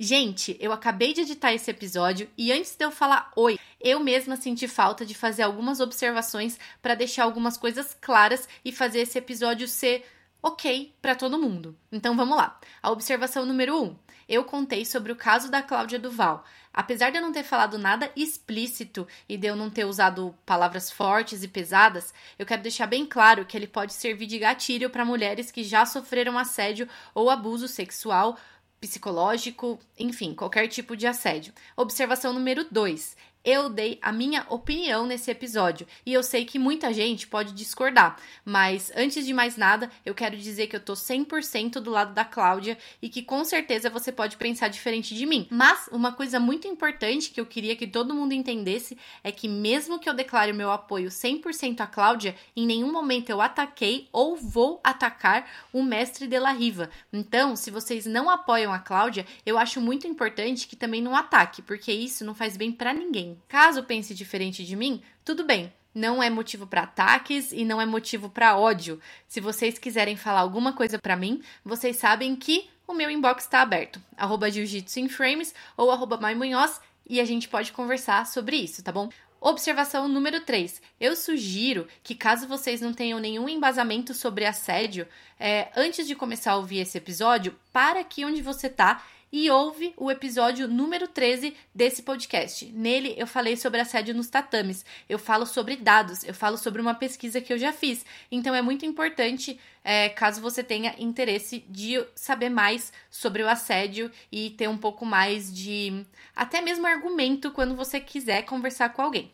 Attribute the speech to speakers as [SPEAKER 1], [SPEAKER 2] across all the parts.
[SPEAKER 1] Gente, eu acabei de editar esse episódio e antes de eu falar oi, eu mesma senti falta de fazer algumas observações para deixar algumas coisas claras e fazer esse episódio ser ok para todo mundo. Então vamos lá. A observação número 1. Um, eu contei sobre o caso da Cláudia Duval. Apesar de eu não ter falado nada explícito e de eu não ter usado palavras fortes e pesadas, eu quero deixar bem claro que ele pode servir de gatilho para mulheres que já sofreram assédio ou abuso sexual psicológico, enfim, qualquer tipo de assédio. Observação número 2 eu dei a minha opinião nesse episódio e eu sei que muita gente pode discordar, mas antes de mais nada, eu quero dizer que eu tô 100% do lado da Cláudia e que com certeza você pode pensar diferente de mim. Mas uma coisa muito importante que eu queria que todo mundo entendesse é que mesmo que eu declare meu apoio 100% à Cláudia, em nenhum momento eu ataquei ou vou atacar o mestre de la Riva. Então, se vocês não apoiam a Cláudia, eu acho muito importante que também não ataque, porque isso não faz bem para ninguém. Caso pense diferente de mim, tudo bem. Não é motivo para ataques e não é motivo para ódio. Se vocês quiserem falar alguma coisa para mim, vocês sabem que o meu inbox está aberto. Arroba Jiu-Jitsu Frames ou arroba Maimunhoz e a gente pode conversar sobre isso, tá bom? Observação número 3. Eu sugiro que, caso vocês não tenham nenhum embasamento sobre assédio, é, antes de começar a ouvir esse episódio, para aqui onde você tá e ouve o episódio número 13 desse podcast. Nele eu falei sobre assédio nos tatames, eu falo sobre dados, eu falo sobre uma pesquisa que eu já fiz. Então é muito importante, é, caso você tenha interesse de saber mais sobre o assédio e ter um pouco mais de até mesmo argumento quando você quiser conversar com alguém.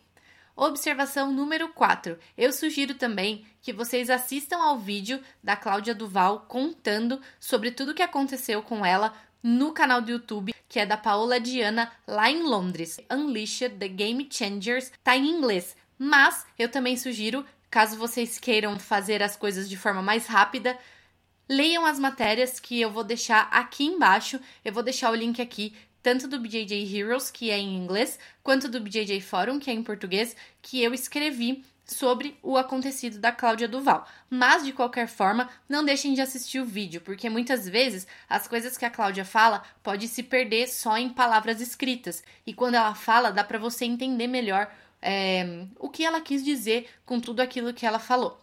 [SPEAKER 1] Observação número 4. Eu sugiro também que vocês assistam ao vídeo da Cláudia Duval contando sobre tudo o que aconteceu com ela no canal do YouTube, que é da Paola Diana, lá em Londres. Unleashed the Game Changers tá em inglês, mas eu também sugiro, caso vocês queiram fazer as coisas de forma mais rápida, leiam as matérias que eu vou deixar aqui embaixo. Eu vou deixar o link aqui tanto do BJJ Heroes, que é em inglês, quanto do BJJ Forum, que é em português, que eu escrevi sobre o acontecido da Cláudia Duval. Mas de qualquer forma, não deixem de assistir o vídeo, porque muitas vezes as coisas que a Cláudia fala pode se perder só em palavras escritas. E quando ela fala, dá para você entender melhor é, o que ela quis dizer com tudo aquilo que ela falou.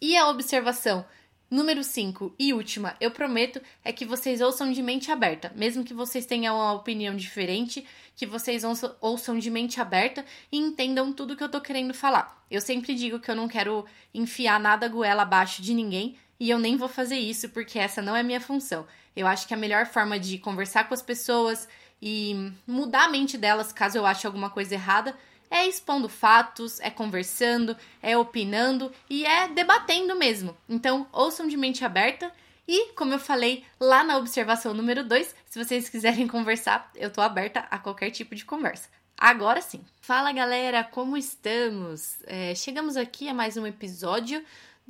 [SPEAKER 1] E a observação Número 5 e última, eu prometo, é que vocês ouçam de mente aberta, mesmo que vocês tenham uma opinião diferente, que vocês ouçam de mente aberta e entendam tudo que eu tô querendo falar. Eu sempre digo que eu não quero enfiar nada goela abaixo de ninguém e eu nem vou fazer isso porque essa não é minha função. Eu acho que a melhor forma de conversar com as pessoas e mudar a mente delas caso eu ache alguma coisa errada é expondo fatos, é conversando, é opinando e é debatendo mesmo. Então, ouçam de mente aberta e, como eu falei lá na observação número 2, se vocês quiserem conversar, eu tô aberta a qualquer tipo de conversa. Agora sim. Fala galera, como estamos? É, chegamos aqui a mais um episódio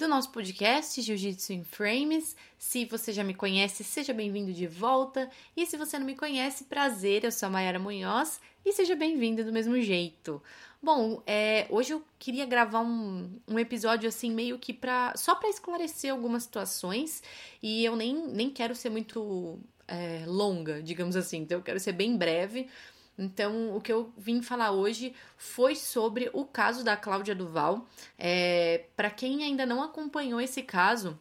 [SPEAKER 1] do nosso podcast Jiu-Jitsu em Frames. Se você já me conhece, seja bem-vindo de volta. E se você não me conhece, prazer, eu sou a Mayara Munhoz e seja bem-vindo do mesmo jeito. Bom, é, hoje eu queria gravar um, um episódio assim, meio que pra. só para esclarecer algumas situações, e eu nem, nem quero ser muito é, longa, digamos assim, então eu quero ser bem breve. Então, o que eu vim falar hoje foi sobre o caso da Cláudia Duval. É, para quem ainda não acompanhou esse caso,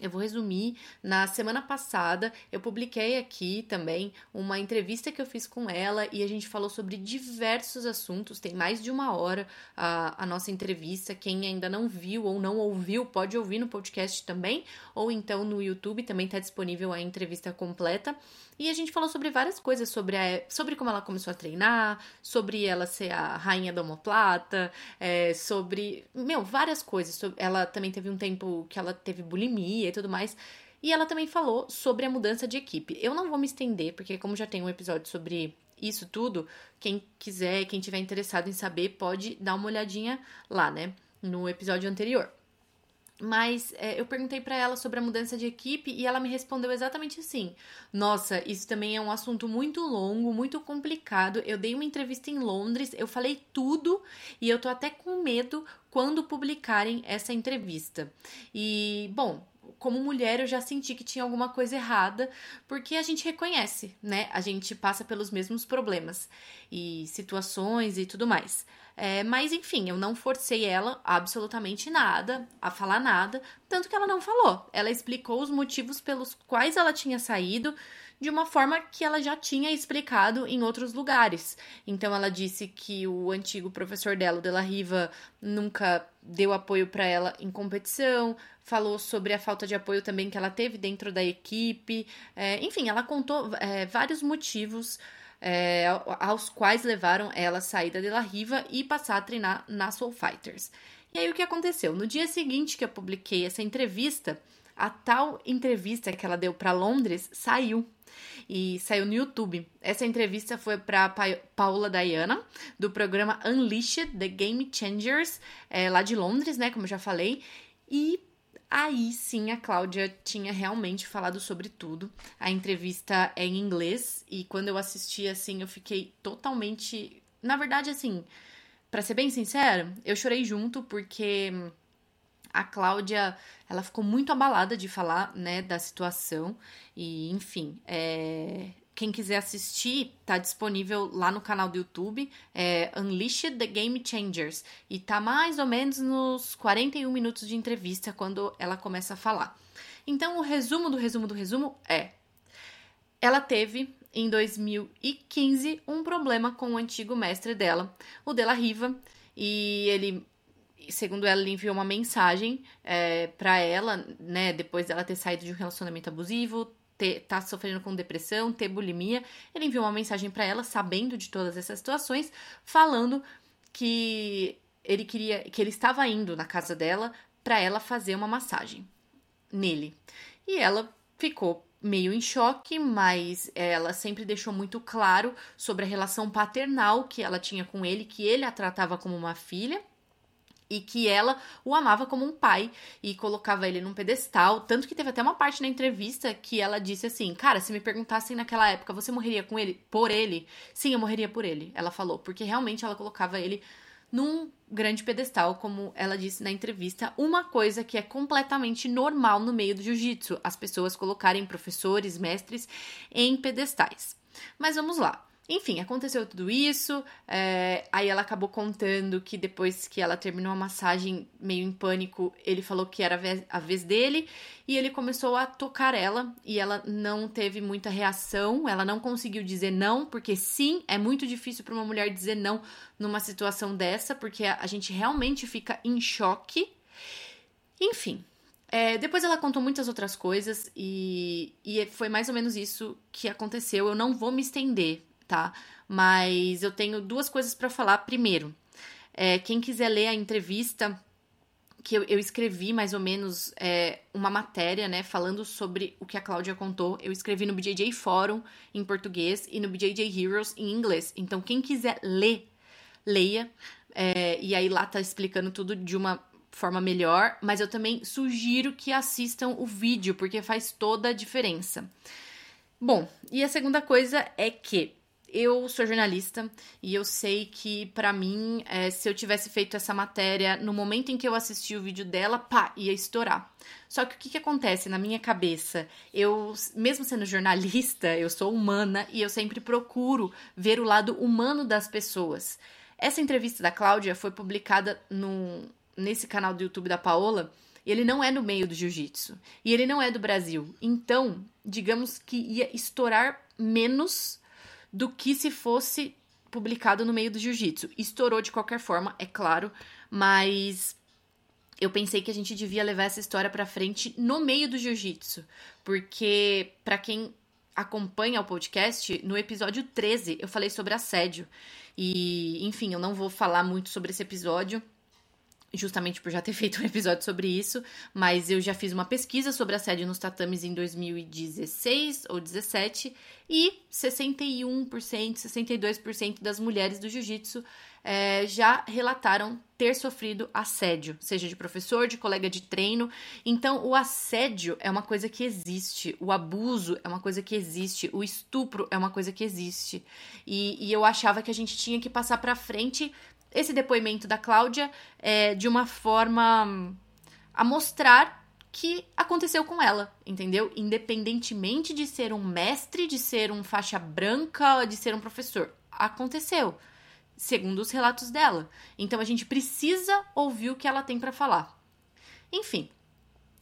[SPEAKER 1] eu vou resumir. Na semana passada, eu publiquei aqui também uma entrevista que eu fiz com ela e a gente falou sobre diversos assuntos. Tem mais de uma hora a, a nossa entrevista. Quem ainda não viu ou não ouviu, pode ouvir no podcast também, ou então no YouTube também está disponível a entrevista completa. E a gente falou sobre várias coisas, sobre, a, sobre como ela começou a treinar, sobre ela ser a rainha da homoplata, é, sobre, meu, várias coisas. Ela também teve um tempo que ela teve bulimia e tudo mais. E ela também falou sobre a mudança de equipe. Eu não vou me estender, porque como já tem um episódio sobre isso tudo, quem quiser, quem tiver interessado em saber, pode dar uma olhadinha lá, né? No episódio anterior. Mas é, eu perguntei para ela sobre a mudança de equipe e ela me respondeu exatamente assim: Nossa, isso também é um assunto muito longo, muito complicado. Eu dei uma entrevista em Londres, eu falei tudo e eu tô até com medo quando publicarem essa entrevista. E, bom, como mulher, eu já senti que tinha alguma coisa errada, porque a gente reconhece, né? A gente passa pelos mesmos problemas e situações e tudo mais. É, mas enfim, eu não forcei ela absolutamente nada, a falar nada, tanto que ela não falou. Ela explicou os motivos pelos quais ela tinha saído de uma forma que ela já tinha explicado em outros lugares. Então ela disse que o antigo professor dela, o Della Riva, nunca deu apoio para ela em competição, falou sobre a falta de apoio também que ela teve dentro da equipe. É, enfim, ela contou é, vários motivos. É, aos quais levaram ela a sair da La Riva e passar a treinar na Soul Fighters. E aí o que aconteceu? No dia seguinte que eu publiquei essa entrevista, a tal entrevista que ela deu para Londres saiu e saiu no YouTube. Essa entrevista foi para pa Paula Diana, do programa Unleashed The Game Changers, é, lá de Londres, né? Como já falei. E aí sim a Cláudia tinha realmente falado sobre tudo. A entrevista é em inglês e quando eu assisti assim, eu fiquei totalmente. Na verdade, assim, para ser bem sincero, eu chorei junto porque a Cláudia, ela ficou muito abalada de falar, né, da situação. E, enfim, é... quem quiser assistir, tá disponível lá no canal do YouTube, é Unleashed the Game Changers. E tá mais ou menos nos 41 minutos de entrevista quando ela começa a falar. Então, o resumo do resumo do resumo é: ela teve em 2015 um problema com o antigo mestre dela, o Della Riva, e ele segundo ela, ele enviou uma mensagem é, para ela, né, depois dela ter saído de um relacionamento abusivo, ter, tá sofrendo com depressão, ter bulimia. Ele enviou uma mensagem para ela, sabendo de todas essas situações, falando que ele queria, que ele estava indo na casa dela para ela fazer uma massagem nele. E ela ficou meio em choque, mas ela sempre deixou muito claro sobre a relação paternal que ela tinha com ele, que ele a tratava como uma filha e que ela o amava como um pai e colocava ele num pedestal. Tanto que teve até uma parte na entrevista que ela disse assim: Cara, se me perguntassem naquela época, você morreria com ele? Por ele? Sim, eu morreria por ele. Ela falou, porque realmente ela colocava ele num grande pedestal, como ela disse na entrevista, uma coisa que é completamente normal no meio do jiu-jitsu, as pessoas colocarem professores, mestres em pedestais. Mas vamos lá. Enfim, aconteceu tudo isso. É, aí ela acabou contando que depois que ela terminou a massagem, meio em pânico, ele falou que era a vez dele e ele começou a tocar ela e ela não teve muita reação. Ela não conseguiu dizer não, porque sim, é muito difícil para uma mulher dizer não numa situação dessa, porque a gente realmente fica em choque. Enfim, é, depois ela contou muitas outras coisas e, e foi mais ou menos isso que aconteceu. Eu não vou me estender, tá? Mas eu tenho duas coisas para falar. Primeiro, é, quem quiser ler a entrevista que eu, eu escrevi mais ou menos é, uma matéria, né, falando sobre o que a Cláudia contou. Eu escrevi no BJJ Fórum em português e no BJJ Heroes em inglês. Então, quem quiser ler, leia. É, e aí lá tá explicando tudo de uma forma melhor. Mas eu também sugiro que assistam o vídeo, porque faz toda a diferença. Bom, e a segunda coisa é que eu sou jornalista e eu sei que, para mim, é, se eu tivesse feito essa matéria no momento em que eu assisti o vídeo dela, pá, ia estourar. Só que o que, que acontece na minha cabeça? Eu, mesmo sendo jornalista, eu sou humana e eu sempre procuro ver o lado humano das pessoas. Essa entrevista da Cláudia foi publicada no, nesse canal do YouTube da Paola. Ele não é no meio do jiu-jitsu. E ele não é do Brasil. Então, digamos que ia estourar menos do que se fosse publicado no meio do jiu-jitsu. Estourou de qualquer forma, é claro, mas eu pensei que a gente devia levar essa história para frente no meio do jiu-jitsu, porque para quem acompanha o podcast, no episódio 13 eu falei sobre assédio. E, enfim, eu não vou falar muito sobre esse episódio, justamente por já ter feito um episódio sobre isso, mas eu já fiz uma pesquisa sobre assédio nos tatames em 2016 ou 17 e 61%, 62% das mulheres do jiu-jitsu é, já relataram ter sofrido assédio, seja de professor, de colega de treino. Então, o assédio é uma coisa que existe, o abuso é uma coisa que existe, o estupro é uma coisa que existe. E, e eu achava que a gente tinha que passar para frente esse depoimento da Cláudia é, de uma forma a mostrar que aconteceu com ela, entendeu? Independentemente de ser um mestre, de ser um faixa branca, de ser um professor. Aconteceu, segundo os relatos dela. Então a gente precisa ouvir o que ela tem para falar. Enfim,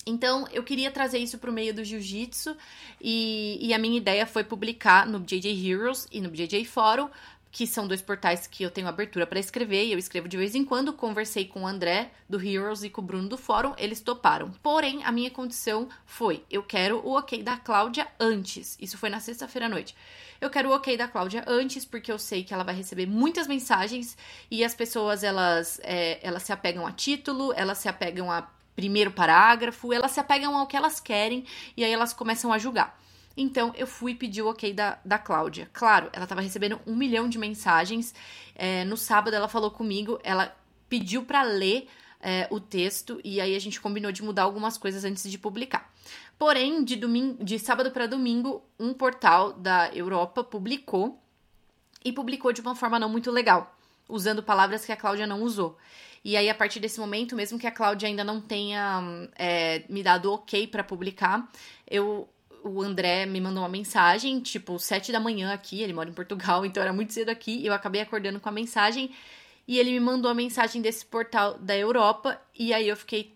[SPEAKER 1] então, eu queria trazer isso para o meio do jiu-jitsu e, e, a minha ideia foi publicar no JJ Heroes e no JJ Fórum que são dois portais que eu tenho abertura para escrever e eu escrevo de vez em quando. Conversei com o André do Heroes e com o Bruno do Fórum, eles toparam. Porém, a minha condição foi: eu quero o ok da Cláudia antes. Isso foi na sexta-feira à noite. Eu quero o ok da Cláudia antes, porque eu sei que ela vai receber muitas mensagens e as pessoas elas, é, elas se apegam a título, elas se apegam a primeiro parágrafo, elas se apegam ao que elas querem e aí elas começam a julgar. Então eu fui pedir o ok da, da Cláudia. Claro, ela estava recebendo um milhão de mensagens. É, no sábado ela falou comigo, ela pediu para ler é, o texto e aí a gente combinou de mudar algumas coisas antes de publicar. Porém, de, domingo, de sábado para domingo, um portal da Europa publicou e publicou de uma forma não muito legal, usando palavras que a Cláudia não usou. E aí, a partir desse momento, mesmo que a Cláudia ainda não tenha é, me dado ok para publicar, eu o André me mandou uma mensagem, tipo, sete da manhã aqui, ele mora em Portugal, então era muito cedo aqui, eu acabei acordando com a mensagem, e ele me mandou a mensagem desse portal da Europa, e aí eu fiquei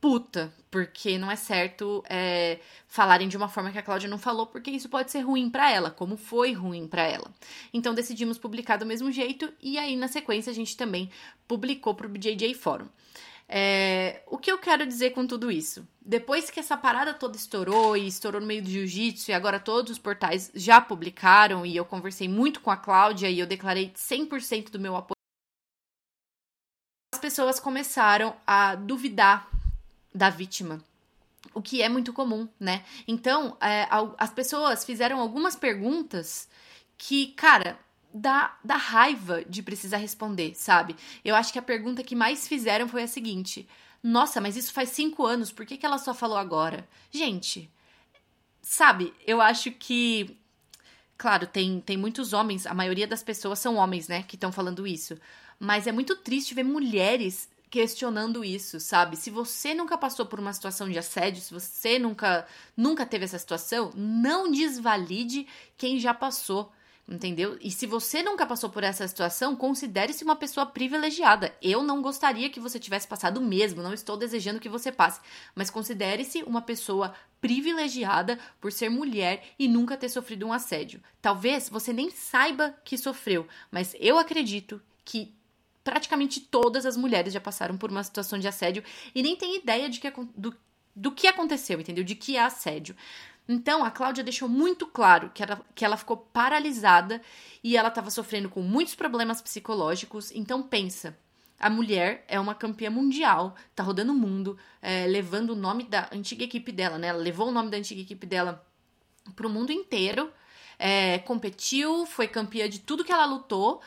[SPEAKER 1] puta, porque não é certo é, falarem de uma forma que a Cláudia não falou, porque isso pode ser ruim para ela, como foi ruim para ela. Então decidimos publicar do mesmo jeito, e aí na sequência a gente também publicou pro BJJ Fórum. É, o que eu quero dizer com tudo isso? Depois que essa parada toda estourou e estourou no meio do jiu-jitsu e agora todos os portais já publicaram e eu conversei muito com a Cláudia e eu declarei 100% do meu apoio, as pessoas começaram a duvidar da vítima. O que é muito comum, né? Então, é, as pessoas fizeram algumas perguntas que, cara, da, da raiva de precisar responder, sabe? Eu acho que a pergunta que mais fizeram foi a seguinte: Nossa, mas isso faz cinco anos, por que, que ela só falou agora? Gente, sabe, eu acho que. Claro, tem, tem muitos homens, a maioria das pessoas são homens, né, que estão falando isso. Mas é muito triste ver mulheres questionando isso, sabe? Se você nunca passou por uma situação de assédio, se você nunca nunca teve essa situação, não desvalide quem já passou entendeu? E se você nunca passou por essa situação, considere-se uma pessoa privilegiada. Eu não gostaria que você tivesse passado mesmo, não estou desejando que você passe, mas considere-se uma pessoa privilegiada por ser mulher e nunca ter sofrido um assédio. Talvez você nem saiba que sofreu, mas eu acredito que praticamente todas as mulheres já passaram por uma situação de assédio e nem tem ideia de que, do, do que aconteceu, entendeu? De que é assédio. Então, a Cláudia deixou muito claro que ela, que ela ficou paralisada e ela estava sofrendo com muitos problemas psicológicos. Então, pensa. A mulher é uma campeã mundial, tá rodando o mundo, é, levando o nome da antiga equipe dela, né? Ela levou o nome da antiga equipe dela pro mundo inteiro, é, competiu, foi campeã de tudo que ela lutou,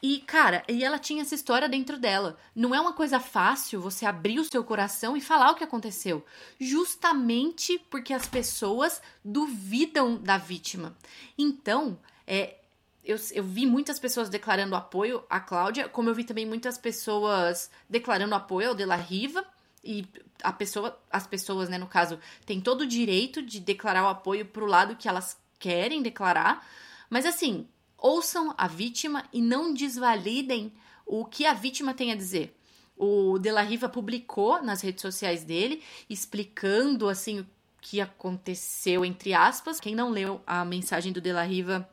[SPEAKER 1] e, cara, e ela tinha essa história dentro dela. Não é uma coisa fácil você abrir o seu coração e falar o que aconteceu. Justamente porque as pessoas duvidam da vítima. Então, é, eu, eu, vi muitas pessoas declarando apoio à Cláudia, como eu vi também muitas pessoas declarando apoio ao De La Riva. E a pessoa, as pessoas, né, no caso, têm todo o direito de declarar o apoio pro lado que elas querem declarar. Mas assim, ouçam a vítima e não desvalidem o que a vítima tem a dizer. O De La Riva publicou nas redes sociais dele, explicando assim o que aconteceu, entre aspas. Quem não leu a mensagem do De La Riva,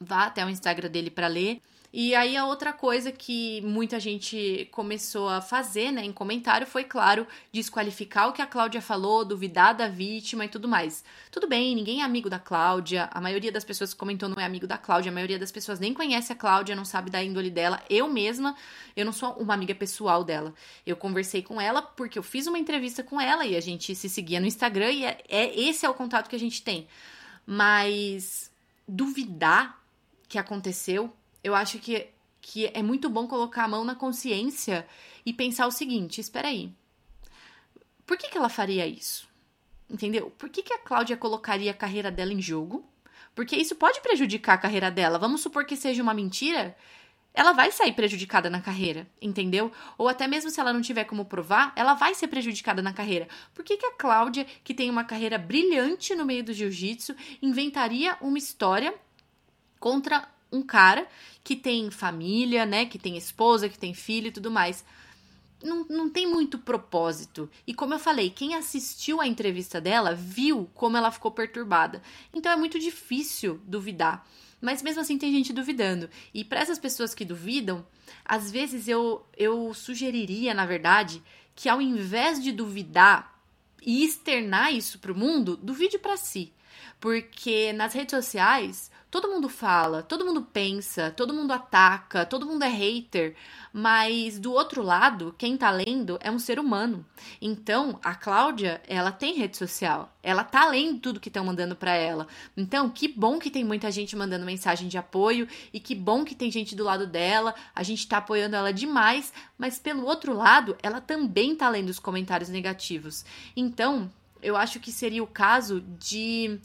[SPEAKER 1] vá até o Instagram dele para ler. E aí a outra coisa que muita gente começou a fazer, né, em comentário foi, claro, desqualificar o que a Cláudia falou, duvidar da vítima e tudo mais. Tudo bem, ninguém é amigo da Cláudia, a maioria das pessoas que comentou não é amigo da Cláudia, a maioria das pessoas nem conhece a Cláudia, não sabe da índole dela. Eu mesma, eu não sou uma amiga pessoal dela. Eu conversei com ela porque eu fiz uma entrevista com ela e a gente se seguia no Instagram e é, é esse é o contato que a gente tem. Mas duvidar que aconteceu eu acho que, que é muito bom colocar a mão na consciência e pensar o seguinte: espera aí. Por que, que ela faria isso? Entendeu? Por que, que a Cláudia colocaria a carreira dela em jogo? Porque isso pode prejudicar a carreira dela. Vamos supor que seja uma mentira. ela vai sair prejudicada na carreira, entendeu? Ou até mesmo se ela não tiver como provar, ela vai ser prejudicada na carreira. Por que, que a Cláudia, que tem uma carreira brilhante no meio do jiu-jitsu, inventaria uma história contra um cara que tem família, né? Que tem esposa, que tem filho e tudo mais? Não, não tem muito propósito. E como eu falei, quem assistiu a entrevista dela viu como ela ficou perturbada. Então é muito difícil duvidar. Mas mesmo assim tem gente duvidando. E para essas pessoas que duvidam, às vezes eu, eu sugeriria, na verdade, que ao invés de duvidar e externar isso para o mundo, duvide para si. Porque nas redes sociais, todo mundo fala, todo mundo pensa, todo mundo ataca, todo mundo é hater, mas do outro lado, quem tá lendo é um ser humano. Então, a Cláudia, ela tem rede social, ela tá lendo tudo que estão mandando para ela. Então, que bom que tem muita gente mandando mensagem de apoio e que bom que tem gente do lado dela, a gente tá apoiando ela demais, mas pelo outro lado, ela também tá lendo os comentários negativos. Então, eu acho que seria o caso de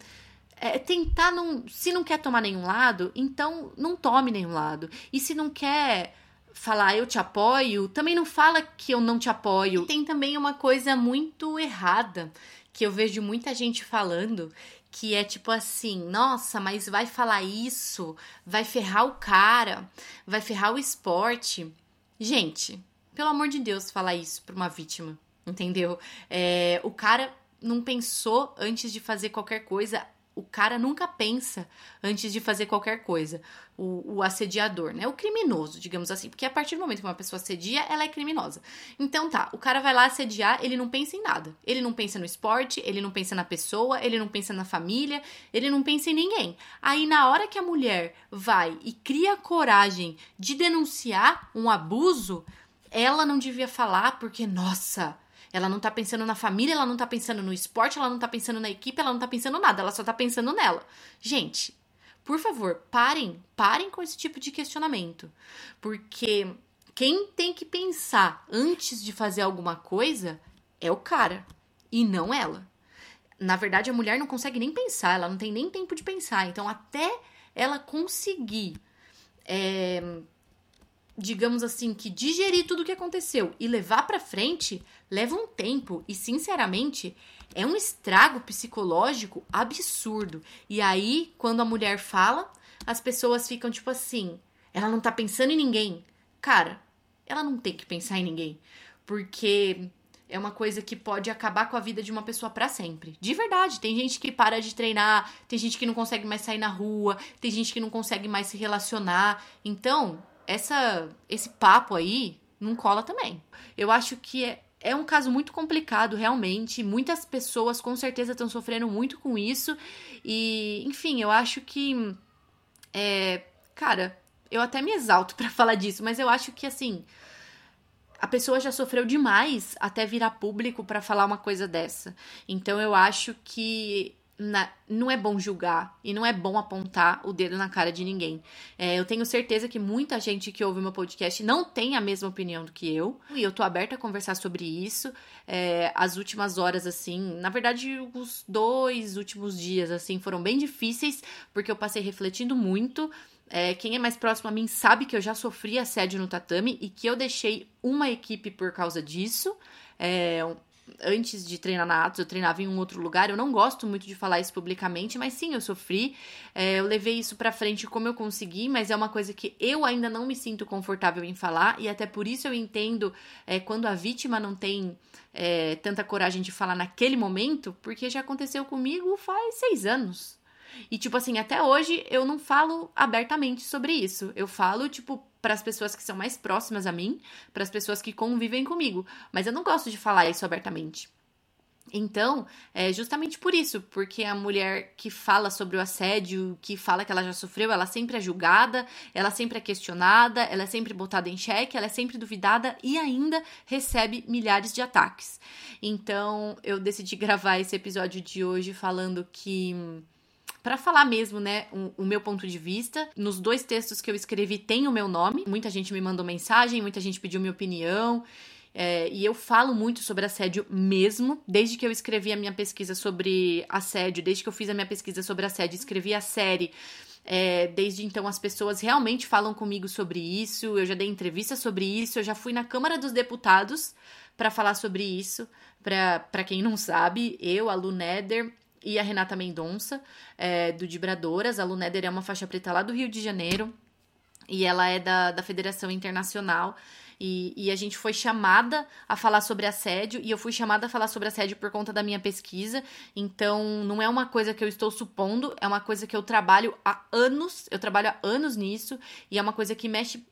[SPEAKER 1] é, tentar não. Se não quer tomar nenhum lado, então não tome nenhum lado. E se não quer falar eu te apoio, também não fala que eu não te apoio. Tem também uma coisa muito errada que eu vejo muita gente falando, que é tipo assim, nossa, mas vai falar isso, vai ferrar o cara, vai ferrar o esporte. Gente, pelo amor de Deus, falar isso pra uma vítima, entendeu? É, o cara não pensou antes de fazer qualquer coisa o cara nunca pensa antes de fazer qualquer coisa. O, o, assediador, né? O criminoso, digamos assim. Porque a partir do momento que uma pessoa assedia, ela é criminosa. Então tá, o cara vai lá assediar, ele não pensa em nada. Ele não pensa no esporte, ele não pensa na pessoa, ele não pensa na família, ele não pensa em ninguém. Aí na hora que a mulher vai e cria coragem de denunciar um abuso, ela não devia falar porque, nossa, ela não tá pensando na família, ela não tá pensando no esporte, ela não tá pensando na equipe, ela não tá pensando nada, ela só tá pensando nela. Gente, por favor, parem, parem com esse tipo de questionamento. Porque quem tem que pensar antes de fazer alguma coisa é o cara e não ela. Na verdade, a mulher não consegue nem pensar, ela não tem nem tempo de pensar. Então, até ela conseguir é, digamos assim, que digerir tudo o que aconteceu e levar para frente leva um tempo e, sinceramente, é um estrago psicológico absurdo. E aí, quando a mulher fala, as pessoas ficam tipo assim: ela não tá pensando em ninguém. Cara, ela não tem que pensar em ninguém, porque é uma coisa que pode acabar com a vida de uma pessoa para sempre. De verdade, tem gente que para de treinar, tem gente que não consegue mais sair na rua, tem gente que não consegue mais se relacionar. Então, essa esse papo aí não cola também. Eu acho que é, é um caso muito complicado, realmente. Muitas pessoas com certeza estão sofrendo muito com isso. E, enfim, eu acho que. É, cara, eu até me exalto para falar disso, mas eu acho que, assim. A pessoa já sofreu demais até virar público para falar uma coisa dessa. Então eu acho que na, não é bom julgar e não é bom apontar o dedo na cara de ninguém. É, eu tenho certeza que muita gente que ouve meu podcast não tem a mesma opinião do que eu e eu tô aberta a conversar sobre isso. É, as últimas horas, assim, na verdade, os dois últimos dias, assim, foram bem difíceis porque eu passei refletindo muito. É, quem é mais próximo a mim sabe que eu já sofri assédio no tatame e que eu deixei uma equipe por causa disso. É, antes de treinar na Atos, eu treinava em um outro lugar. Eu não gosto muito de falar isso publicamente, mas sim, eu sofri. É, eu levei isso pra frente como eu consegui, mas é uma coisa que eu ainda não me sinto confortável em falar, e até por isso eu entendo é, quando a vítima não tem é, tanta coragem de falar naquele momento, porque já aconteceu comigo faz seis anos. E, tipo assim, até hoje eu não falo abertamente sobre isso. Eu falo, tipo, para as pessoas que são mais próximas a mim, para as pessoas que convivem comigo. Mas eu não gosto de falar isso abertamente. Então, é justamente por isso, porque a mulher que fala sobre o assédio, que fala que ela já sofreu, ela sempre é julgada, ela sempre é questionada, ela é sempre botada em xeque, ela é sempre duvidada e ainda recebe milhares de ataques. Então, eu decidi gravar esse episódio de hoje falando que para falar mesmo, né, o, o, meu ponto de vista. Nos dois textos que eu escrevi tem o meu nome. Muita gente me mandou mensagem, muita gente pediu minha opinião. É, e eu falo muito sobre assédio mesmo, desde que eu escrevi a minha pesquisa sobre assédio, desde que eu fiz a minha pesquisa sobre assédio, escrevi a série É, desde então, as pessoas realmente falam comigo sobre isso. Eu já dei entrevista sobre isso. Eu já fui na Câmara dos Deputados para falar sobre isso. Para quem não sabe, eu, a Lu Neder e a Renata Mendonça, é, do Dibradoras. A Lu Neder é uma faixa preta lá do Rio de Janeiro. E ela é da, da Federação Internacional. E, e, a gente foi chamada a falar sobre assédio, e eu fui chamada a falar sobre assédio por conta da minha pesquisa. Então, não é uma coisa que eu estou supondo, é uma coisa que eu trabalho há anos, eu trabalho há anos nisso, e é uma coisa que mexe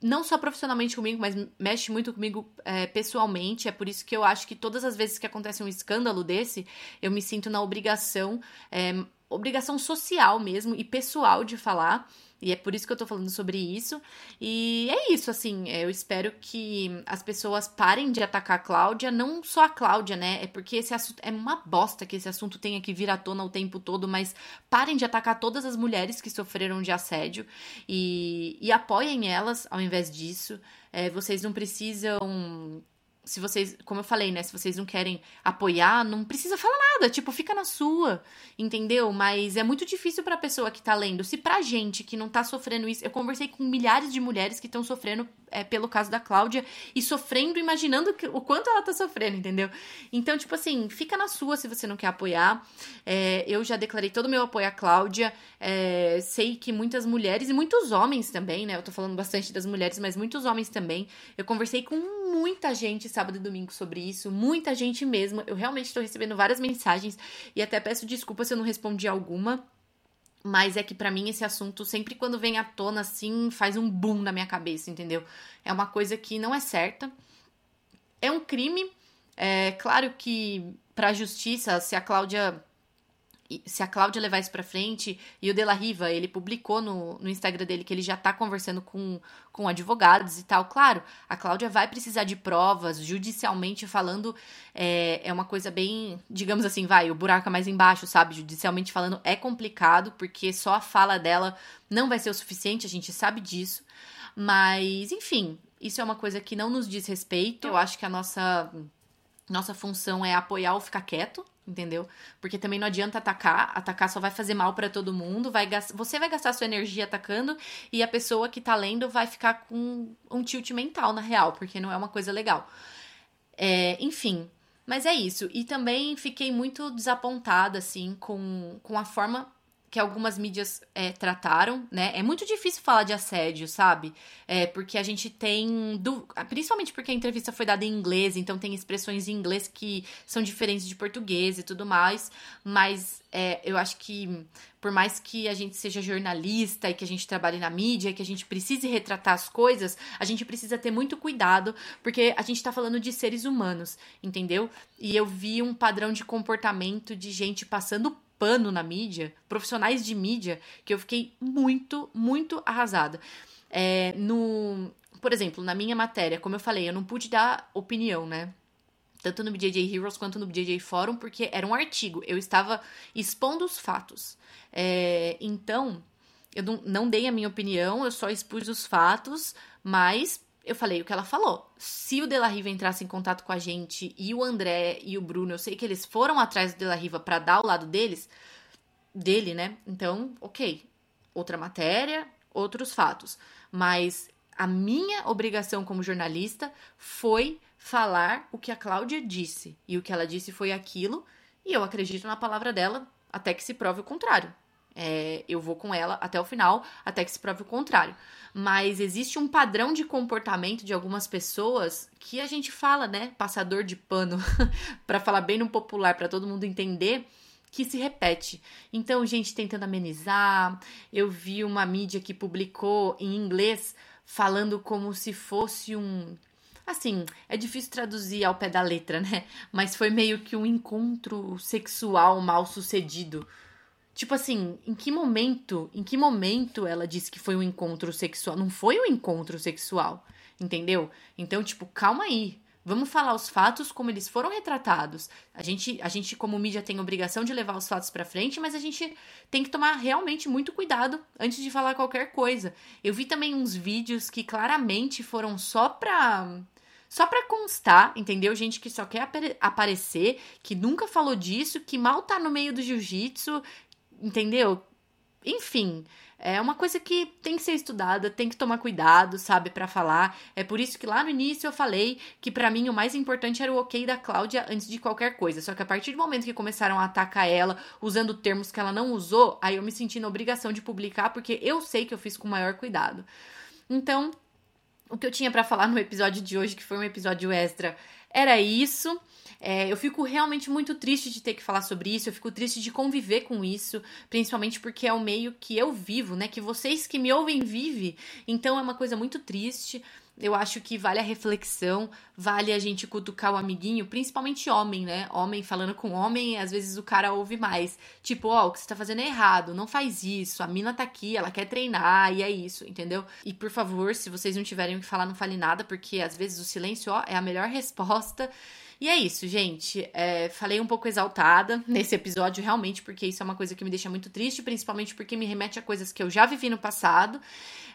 [SPEAKER 1] não só profissionalmente comigo, mas mexe muito comigo é, pessoalmente. É por isso que eu acho que todas as vezes que acontece um escândalo desse, eu me sinto na obrigação, é, obrigação social mesmo e pessoal de falar. E é por isso que eu tô falando sobre isso. E é isso, assim, é, eu espero que as pessoas parem de atacar a Cláudia, não só a Cláudia, né? É porque esse assunto é uma bosta que esse assunto tenha que vir à tona o tempo todo, mas parem de atacar todas as mulheres que sofreram de assédio e, e apoiem elas ao invés disso. É, vocês não precisam se vocês, como eu falei, né, se vocês não querem apoiar, não precisa falar nada, tipo, fica na sua, entendeu? Mas é muito difícil pra pessoa que tá lendo. Se pra gente que não tá sofrendo isso, eu conversei com milhares de mulheres que estão sofrendo é, pelo caso da Cláudia e sofrendo, imaginando que, o quanto ela tá sofrendo, entendeu? Então, tipo assim, fica na sua se você não quer apoiar. É, eu já declarei todo o meu apoio à Cláudia. É, sei que muitas mulheres e muitos homens também, né? Eu tô falando bastante das mulheres, mas muitos homens também. Eu conversei com muita gente sábado e domingo sobre isso, muita gente mesmo. Eu realmente estou recebendo várias mensagens e até peço desculpa se eu não respondi alguma. Mas é que para mim esse assunto, sempre quando vem à tona assim, faz um boom na minha cabeça, entendeu? É uma coisa que não é certa. É um crime. É claro que para a justiça, se a Cláudia se a Cláudia levar isso pra frente, e o De La Riva, ele publicou no, no Instagram dele que ele já tá conversando com, com advogados e tal. Claro, a Cláudia vai precisar de provas, judicialmente falando, é, é uma coisa bem, digamos assim, vai, o buraco é mais embaixo, sabe? Judicialmente falando é complicado, porque só a fala dela não vai ser o suficiente, a gente sabe disso. Mas, enfim, isso é uma coisa que não nos diz respeito. Eu acho que a nossa, nossa função é apoiar ou ficar quieto, entendeu? Porque também não adianta atacar, atacar só vai fazer mal para todo mundo, vai você vai gastar sua energia atacando e a pessoa que tá lendo vai ficar com um tilt mental na real, porque não é uma coisa legal. É, enfim, mas é isso. E também fiquei muito desapontada, assim, com, com a forma que algumas mídias é, trataram, né? É muito difícil falar de assédio, sabe? É, porque a gente tem. Do... Principalmente porque a entrevista foi dada em inglês, então tem expressões em inglês que são diferentes de português e tudo mais. Mas é, eu acho que, por mais que a gente seja jornalista e que a gente trabalhe na mídia, que a gente precise retratar as coisas, a gente precisa ter muito cuidado, porque a gente tá falando de seres humanos, entendeu? E eu vi um padrão de comportamento de gente passando pano na mídia, profissionais de mídia, que eu fiquei muito, muito arrasada. É, no, por exemplo, na minha matéria, como eu falei, eu não pude dar opinião, né? Tanto no BJJ Heroes quanto no BJJ Forum, porque era um artigo. Eu estava expondo os fatos. É, então, eu não, não dei a minha opinião, eu só expus os fatos, mas eu falei o que ela falou. Se o De La Riva entrasse em contato com a gente e o André e o Bruno, eu sei que eles foram atrás do De La Riva para dar o lado deles, dele, né? Então, ok. Outra matéria, outros fatos. Mas a minha obrigação como jornalista foi falar o que a Cláudia disse. E o que ela disse foi aquilo, e eu acredito na palavra dela até que se prove o contrário. É, eu vou com ela até o final, até que se prove o contrário. Mas existe um padrão de comportamento de algumas pessoas que a gente fala, né? Passador de pano, para falar bem no popular, para todo mundo entender que se repete. Então, gente tentando amenizar. Eu vi uma mídia que publicou em inglês falando como se fosse um. Assim, é difícil traduzir ao pé da letra, né? Mas foi meio que um encontro sexual mal sucedido Tipo assim, em que momento, em que momento ela disse que foi um encontro sexual? Não foi um encontro sexual, entendeu? Então, tipo, calma aí. Vamos falar os fatos como eles foram retratados. A gente, a gente como mídia tem obrigação de levar os fatos para frente, mas a gente tem que tomar realmente muito cuidado antes de falar qualquer coisa. Eu vi também uns vídeos que claramente foram só pra só para constar, entendeu? Gente que só quer ap aparecer, que nunca falou disso, que mal tá no meio do jiu-jitsu, entendeu? Enfim, É uma coisa que tem que ser estudada, tem que tomar cuidado, sabe, para falar. É por isso que lá no início eu falei que para mim o mais importante era o ok da Cláudia antes de qualquer coisa. Só que a partir do momento que começaram a atacar ela usando termos que ela não usou, aí eu me senti na obrigação de publicar porque eu sei que eu fiz com o maior cuidado. Então, o que eu tinha para falar no episódio de hoje, que foi um episódio extra, era isso. É, eu fico realmente muito triste de ter que falar sobre isso, eu fico triste de conviver com isso, principalmente porque é o meio que eu vivo, né? Que vocês que me ouvem vivem. Então é uma coisa muito triste. Eu acho que vale a reflexão, vale a gente cutucar o amiguinho, principalmente homem, né? Homem falando com homem, às vezes o cara ouve mais. Tipo, ó, oh, o que você tá fazendo é errado, não faz isso, a mina tá aqui, ela quer treinar, e é isso, entendeu? E por favor, se vocês não tiverem o que falar, não fale nada, porque às vezes o silêncio, ó, é a melhor resposta. E é isso, gente. É, falei um pouco exaltada nesse episódio, realmente, porque isso é uma coisa que me deixa muito triste, principalmente porque me remete a coisas que eu já vivi no passado.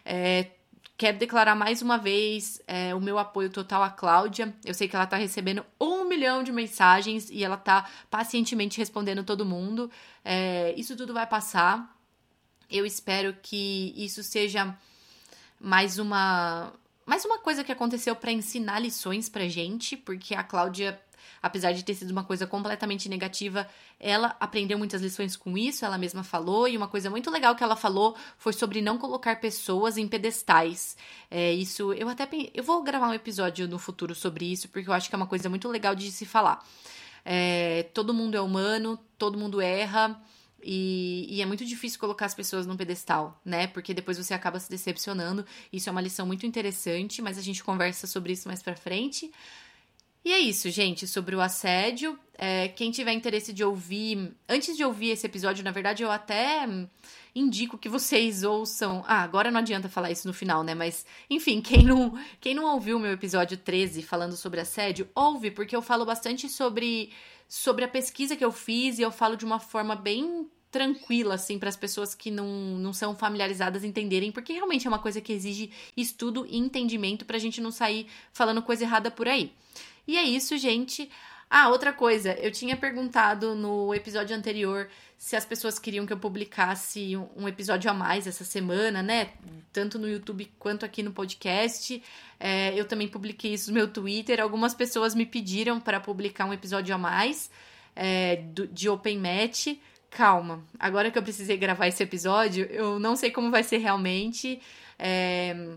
[SPEAKER 1] É, Quero declarar mais uma vez é, o meu apoio total à Cláudia. Eu sei que ela tá recebendo um milhão de mensagens e ela tá pacientemente respondendo todo mundo. É, isso tudo vai passar. Eu espero que isso seja mais uma mais uma coisa que aconteceu para ensinar lições pra gente, porque a Cláudia, apesar de ter sido uma coisa completamente negativa, ela aprendeu muitas lições com isso, ela mesma falou, e uma coisa muito legal que ela falou foi sobre não colocar pessoas em pedestais. É, isso, eu até eu vou gravar um episódio no futuro sobre isso, porque eu acho que é uma coisa muito legal de se falar. É, todo mundo é humano, todo mundo erra. E, e, é muito difícil colocar as pessoas num pedestal, né? Porque depois você acaba se decepcionando. Isso é uma lição muito interessante, mas a gente conversa sobre isso mais pra frente. E é isso, gente, sobre o assédio. É, quem tiver interesse de ouvir. Antes de ouvir esse episódio, na verdade, eu até indico que vocês ouçam. Ah, agora não adianta falar isso no final, né? Mas, enfim, quem não, quem não ouviu o meu episódio 13 falando sobre assédio, ouve, porque eu falo bastante sobre, sobre a pesquisa que eu fiz e eu falo de uma forma bem tranquila, assim, para as pessoas que não, não são familiarizadas entenderem, porque realmente é uma coisa que exige estudo e entendimento pra gente não sair falando coisa errada por aí. E é isso, gente. Ah, outra coisa, eu tinha perguntado no episódio anterior se as pessoas queriam que eu publicasse um episódio a mais essa semana, né? Tanto no YouTube quanto aqui no podcast. É, eu também publiquei isso no meu Twitter. Algumas pessoas me pediram para publicar um episódio a mais é, do, de Open Match calma. Agora que eu precisei gravar esse episódio, eu não sei como vai ser realmente. É...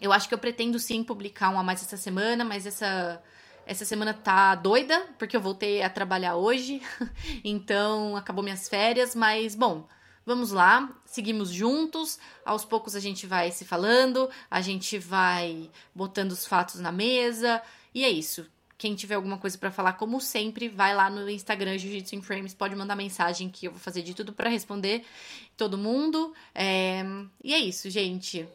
[SPEAKER 1] Eu acho que eu pretendo sim publicar um a mais essa semana, mas essa. Essa semana tá doida, porque eu voltei a trabalhar hoje, então acabou minhas férias, mas bom, vamos lá, seguimos juntos, aos poucos a gente vai se falando, a gente vai botando os fatos na mesa, e é isso. Quem tiver alguma coisa para falar, como sempre, vai lá no Instagram Jiu-Jitsu in Frames, pode mandar mensagem que eu vou fazer de tudo para responder todo mundo. É... E é isso, gente.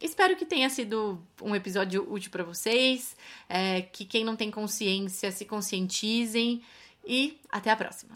[SPEAKER 1] Espero que tenha sido um episódio útil para vocês, é... que quem não tem consciência se conscientizem e até a próxima.